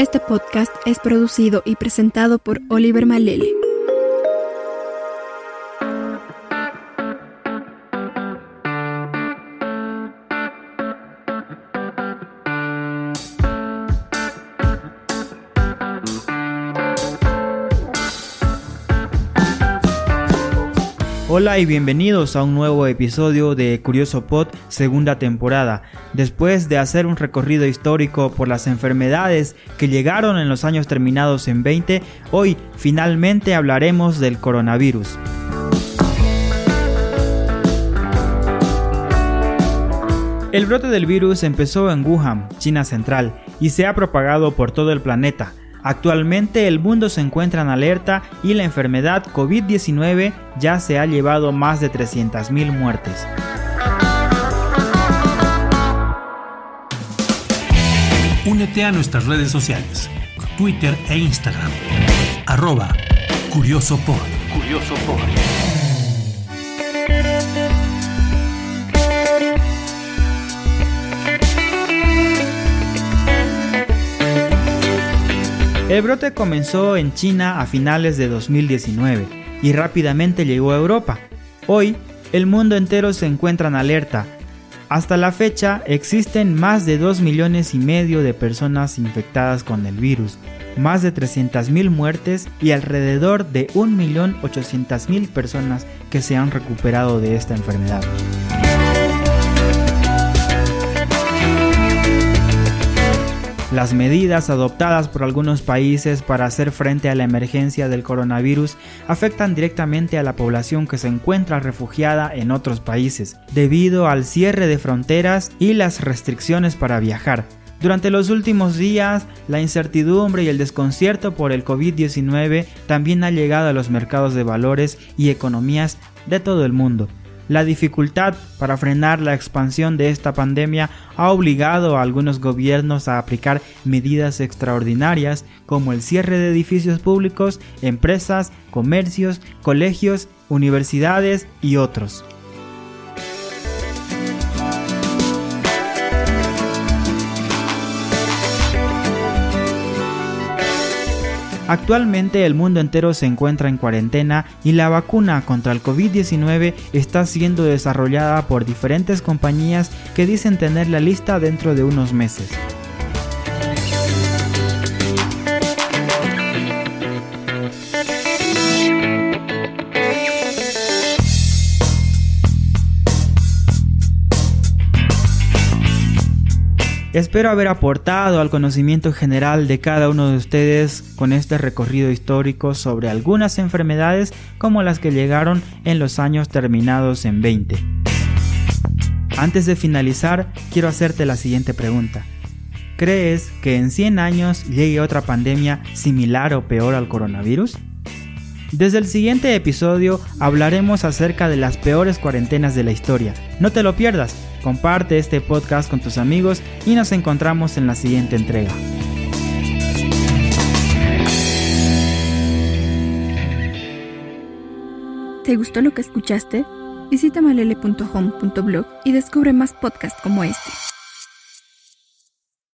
Este podcast es producido y presentado por Oliver Malele. Hola y bienvenidos a un nuevo episodio de Curioso Pod segunda temporada. Después de hacer un recorrido histórico por las enfermedades que llegaron en los años terminados en 20, hoy finalmente hablaremos del coronavirus. El brote del virus empezó en Wuhan, China Central, y se ha propagado por todo el planeta. Actualmente el mundo se encuentra en alerta y la enfermedad COVID-19 ya se ha llevado más de 300.000 muertes. Únete a nuestras redes sociales, Twitter e Instagram, arroba CuriosoPod. El brote comenzó en China a finales de 2019 y rápidamente llegó a Europa. Hoy, el mundo entero se encuentra en alerta. Hasta la fecha existen más de 2 millones y medio de personas infectadas con el virus, más de 300.000 muertes y alrededor de 1.800.000 personas que se han recuperado de esta enfermedad. Las medidas adoptadas por algunos países para hacer frente a la emergencia del coronavirus afectan directamente a la población que se encuentra refugiada en otros países, debido al cierre de fronteras y las restricciones para viajar. Durante los últimos días, la incertidumbre y el desconcierto por el COVID-19 también ha llegado a los mercados de valores y economías de todo el mundo. La dificultad para frenar la expansión de esta pandemia ha obligado a algunos gobiernos a aplicar medidas extraordinarias como el cierre de edificios públicos, empresas, comercios, colegios, universidades y otros. Actualmente el mundo entero se encuentra en cuarentena y la vacuna contra el COVID-19 está siendo desarrollada por diferentes compañías que dicen tener la lista dentro de unos meses. Espero haber aportado al conocimiento general de cada uno de ustedes con este recorrido histórico sobre algunas enfermedades como las que llegaron en los años terminados en 20. Antes de finalizar, quiero hacerte la siguiente pregunta. ¿Crees que en 100 años llegue otra pandemia similar o peor al coronavirus? Desde el siguiente episodio hablaremos acerca de las peores cuarentenas de la historia. No te lo pierdas, comparte este podcast con tus amigos y nos encontramos en la siguiente entrega. ¿Te gustó lo que escuchaste? Visita malele.home.blog y descubre más podcasts como este.